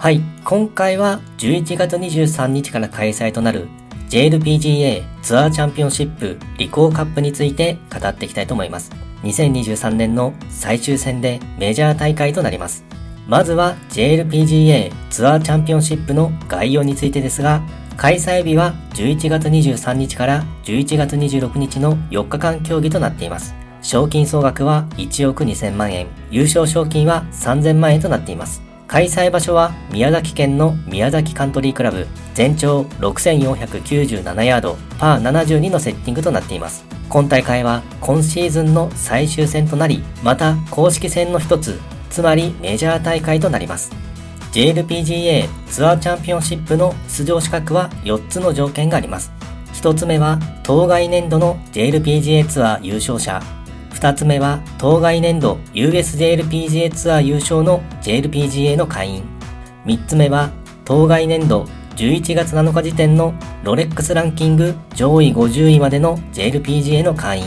はい、今回は11月23日から開催となる JLPGA ツアーチャンピオンシップリコーカップについて語っていきたいと思います。2023年の最終戦でメジャー大会となります。まずは JLPGA ツアーチャンピオンシップの概要についてですが、開催日は11月23日から11月26日の4日間競技となっています。賞金総額は1億2000万円、優勝賞金は3000万円となっています。開催場所は宮崎県の宮崎カントリークラブ、全長6497ヤード、パー72のセッティングとなっています。今大会は今シーズンの最終戦となり、また公式戦の一つ、つまりメジャー大会となります。JLPGA ツアーチャンピオンシップの出場資格は4つの条件があります。1つ目は当該年度の JLPGA ツアー優勝者、2つ目は当該年度 USJLPGA ツアー優勝の JLPGA の会員。3つ目は当該年度11月7日時点のロレックスランキング上位50位までの JLPGA の会員。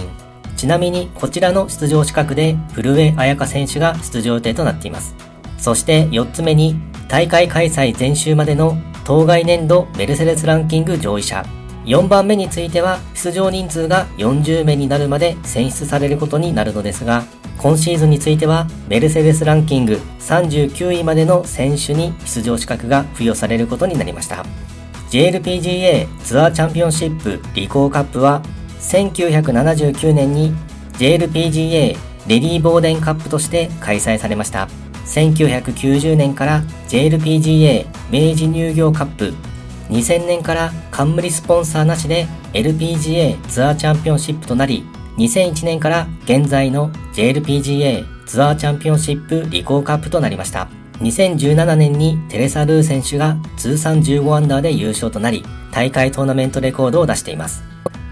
ちなみにこちらの出場資格で古江彩香選手が出場予定となっています。そして4つ目に大会開催前週までの当該年度メルセデスランキング上位者。4番目については出場人数が40名になるまで選出されることになるのですが、今シーズンについてはメルセデスランキング39位までの選手に出場資格が付与されることになりました。JLPGA ツアーチャンピオンシップリコーカップは1979年に JLPGA レディー・ボーデンカップとして開催されました。1990年から JLPGA 明治乳業カップ2000年から冠スポンサーなしで LPGA ツアーチャンピオンシップとなり、2001年から現在の JLPGA ツアーチャンピオンシップリコーカップとなりました。2017年にテレサ・ルー選手が通算15アンダーで優勝となり、大会トーナメントレコードを出しています。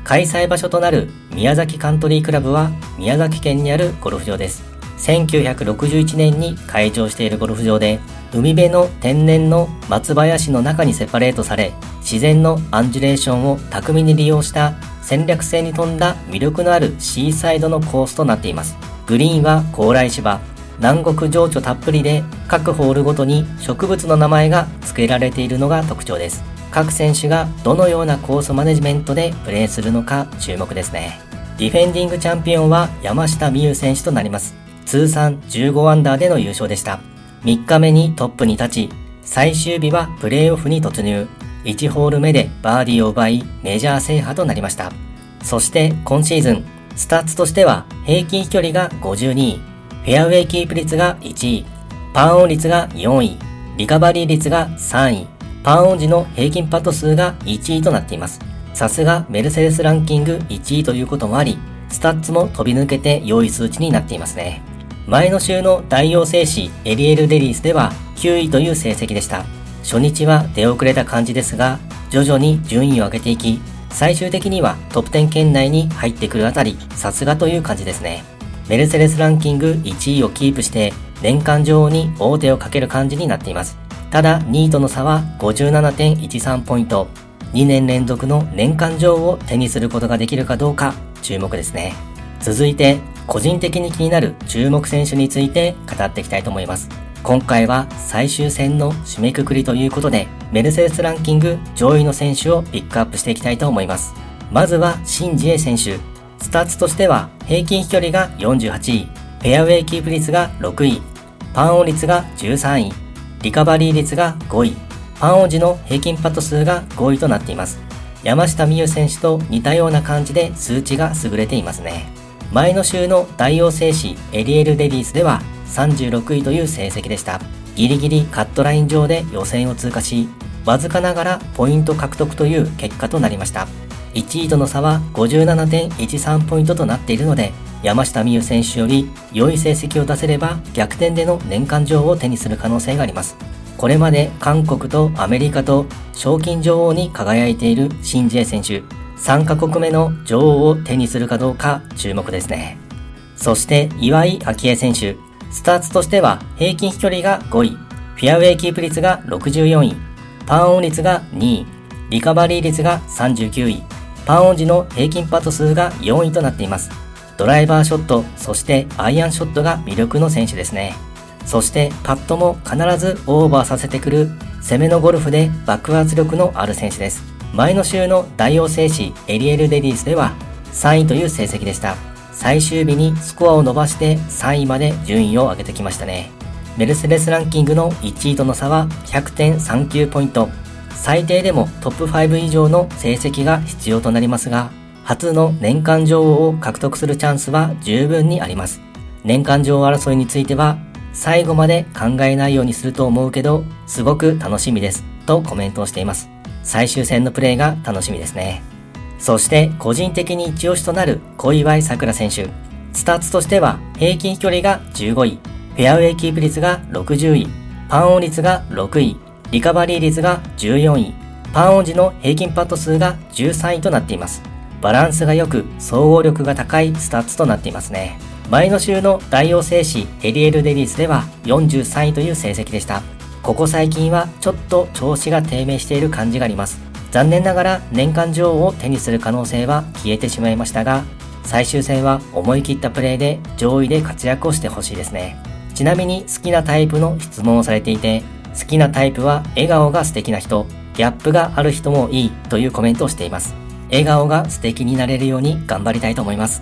開催場所となる宮崎カントリークラブは宮崎県にあるゴルフ場です。1961年に開場しているゴルフ場で、海辺の天然の松林の中にセパレートされ、自然のアンジュレーションを巧みに利用した戦略性に富んだ魅力のあるシーサイドのコースとなっています。グリーンは高麗芝、南国情緒たっぷりで各ホールごとに植物の名前が付けられているのが特徴です。各選手がどのようなコースマネジメントでプレーするのか注目ですね。ディフェンディングチャンピオンは山下美夢選手となります。通算15アンダーでの優勝でした。3日目にトップに立ち、最終日はプレーオフに突入。1ホール目でバーディーを奪い、メジャー制覇となりました。そして今シーズン、スタッツとしては平均飛距離が52位、フェアウェイキープ率が1位、パンオン率が4位、リカバリー率が3位、パンオン時の平均パット数が1位となっています。さすがメルセデスランキング1位ということもあり、スタッツも飛び抜けて良い数値になっていますね。前の週の大王製紙エリエールレディースでは9位という成績でした。初日は出遅れた感じですが、徐々に順位を上げていき、最終的にはトップ10圏内に入ってくるあたり、さすがという感じですね。メルセデスランキング1位をキープして、年間女王に大手をかける感じになっています。ただ、2位との差は57.13ポイント。2年連続の年間女王を手にすることができるかどうか注目ですね。続いて、個人的に気になる注目選手について語っていきたいと思います。今回は最終戦の締めくくりということで、メルセデスランキング上位の選手をピックアップしていきたいと思います。まずは、申ジエ選手。スタッツとしては、平均飛距離が48位、フェアウェイキープ率が6位、パンオン率が13位、リカバリー率が5位、パンオン時の平均パット数が5位となっています。山下美夢有選手と似たような感じで数値が優れていますね。前の週の大王製紙エリエル・レディースでは36位という成績でした。ギリギリカットライン上で予選を通過し、わずかながらポイント獲得という結果となりました。1位との差は57.13ポイントとなっているので、山下美夢選手より良い成績を出せれば逆転での年間女王を手にする可能性があります。これまで韓国とアメリカと賞金女王に輝いているシンジエ選手。3カ国目の女王を手にするかどうか注目ですね。そして岩井明恵選手。スターツとしては平均飛距離が5位、フェアウェイキープ率が64位、パンオン率が2位、リカバリー率が39位、パンオン時の平均パット数が4位となっています。ドライバーショット、そしてアイアンショットが魅力の選手ですね。そしてパットも必ずオーバーさせてくる攻めのゴルフで爆発力のある選手です。前の週の大王製紙エリエルレディースでは3位という成績でした。最終日にスコアを伸ばして3位まで順位を上げてきましたね。メルセデスランキングの1位との差は100.39ポイント。最低でもトップ5以上の成績が必要となりますが、初の年間女王を獲得するチャンスは十分にあります。年間女王争いについては、最後まで考えないようにすると思うけど、すごく楽しみです。とコメントをしています。最終戦のプレーが楽しみですね。そして個人的に一押しとなる小祝さくら選手。スタッツとしては平均距離が15位、フェアウェイキープ率が60位、パンオン率が6位、リカバリー率が14位、パンオン時の平均パット数が13位となっています。バランスが良く総合力が高いスタッツとなっていますね。前の週の大王製紙エリエル・デリースでは43位という成績でした。ここ最近はちょっと調子が低迷している感じがあります。残念ながら年間女王を手にする可能性は消えてしまいましたが、最終戦は思い切ったプレーで上位で活躍をしてほしいですね。ちなみに好きなタイプの質問をされていて、好きなタイプは笑顔が素敵な人、ギャップがある人もいいというコメントをしています。笑顔が素敵になれるように頑張りたいと思います。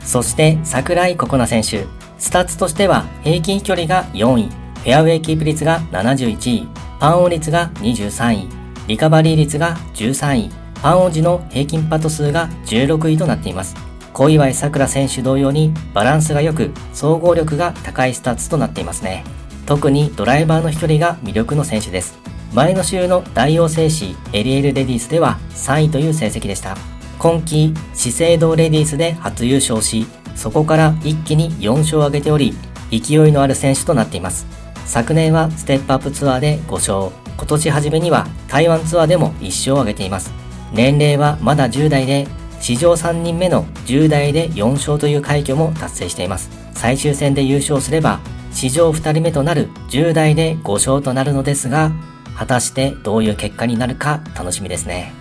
そして桜井心那選手、スタッツとしては平均距離が4位、フェアウェイキープ率が71位、パンオン率が23位、リカバリー率が13位、パンオン時の平均パット数が16位となっています。小祝さくら選手同様にバランスが良く、総合力が高いスタッツとなっていますね。特にドライバーの飛距離が魅力の選手です。前の週の大王製紙エリエルレディースでは3位という成績でした。今季、資生堂レディースで初優勝し、そこから一気に4勝を挙げており、勢いのある選手となっています。昨年はステップアップツアーで5勝、今年初めには台湾ツアーでも1勝を挙げています。年齢はまだ10代で、史上3人目の10代で4勝という快挙も達成しています。最終戦で優勝すれば、史上2人目となる10代で5勝となるのですが、果たしてどういう結果になるか楽しみですね。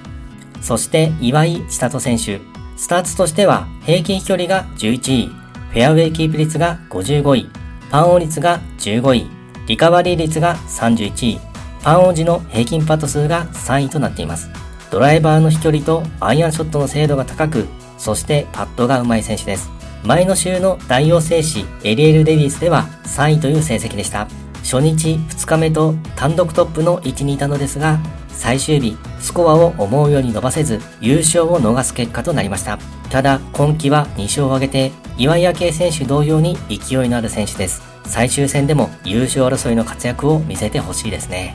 そして岩井千里選手、スターツとしては平均飛距離が11位、フェアウェイキープ率が55位、パンオン率が15位、リカバリー率が31位、パンオン時の平均パット数が3位となっています。ドライバーの飛距離とアイアンショットの精度が高く、そしてパットが上手い選手です。前の週の大王製紙エリエールレディスでは3位という成績でした。初日2日目と単独トップの位置にいたのですが、最終日、スコアを思うように伸ばせず、優勝を逃す結果となりました。ただ、今季は2勝を挙げて、岩井明愛選手同様に勢いのある選手です。最終戦でも優勝争いの活躍を見せてほしいですね。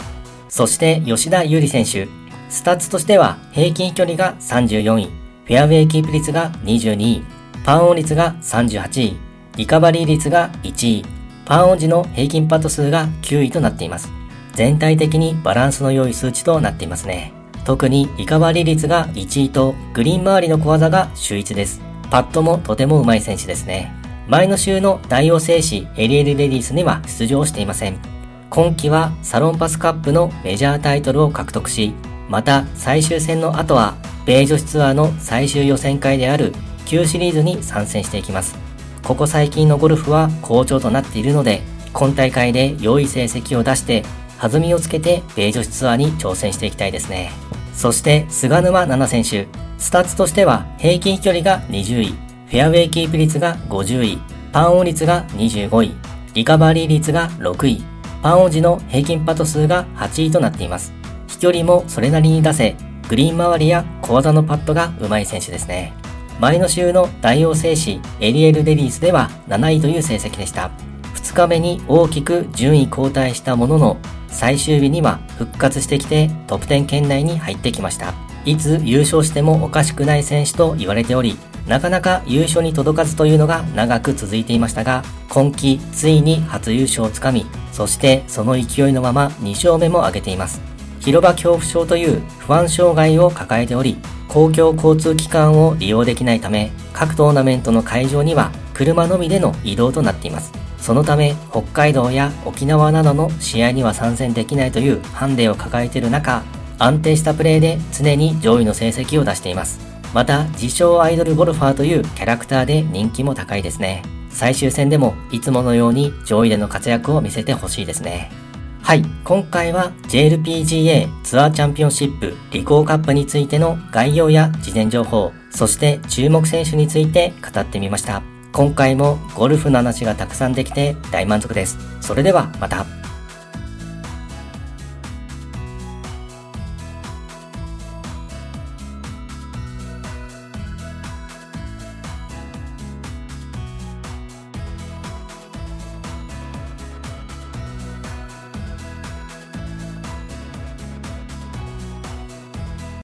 そして吉田優利選手。スタッツとしては平均距離が34位、フェアウェイキープ率が22位、パンオン率が38位、リカバリー率が1位、パンオン時の平均パット数が9位となっています。全体的にバランスの良い数値となっていますね。特にリカバリー率が1位とグリーン周りの小技が秀逸です。パットもとても上手い選手ですね。前の週の大王製紙エリエルレディースには出場していません。今季はサロンパスカップのメジャータイトルを獲得し、また最終戦の後は米女子ツアーの最終予選会である Q シリーズに参戦していきます。ここ最近のゴルフは好調となっているので、今大会で良い成績を出して弾みをつけて米女子ツアーに挑戦していきたいですね。そして菅沼菜々選手、スタッツとしては平均飛距離が20位、フェアウェイキープ率が50位、パンオン率が25位、リカバリー率が6位、パンオン時の平均パット数が8位となっています。飛距離もそれなりに出せ、グリーン周りや小技のパットが上手い選手ですね。前の週の大王製紙エリエル・レディースでは7位という成績でした。2日目に大きく順位後退したものの、最終日には復活してきてトップ10圏内に入ってきました。いつ優勝してもおかしくない選手と言われており、なかなか優勝に届かずというのが長く続いていましたが、今季ついに初優勝をつかみ、そしてその勢いのまま2勝目も挙げています。広場恐怖症という不安障害を抱えており、公共交通機関を利用できないため、各トーナメントの会場には車のみでの移動となっています。そのため北海道や沖縄などの試合には参戦できないというハンデを抱えている中、安定したプレーで常に上位の成績を出しています。また、自称アイドルゴルファーというキャラクターで人気も高いですね。最終戦でもいつものように上位での活躍を見せてほしいですね。はい、今回は JLPGA ツアーチャンピオンシップリコーカップについての概要や事前情報、そして注目選手について語ってみました。今回もゴルフの話がたくさんできて大満足です。それではまた。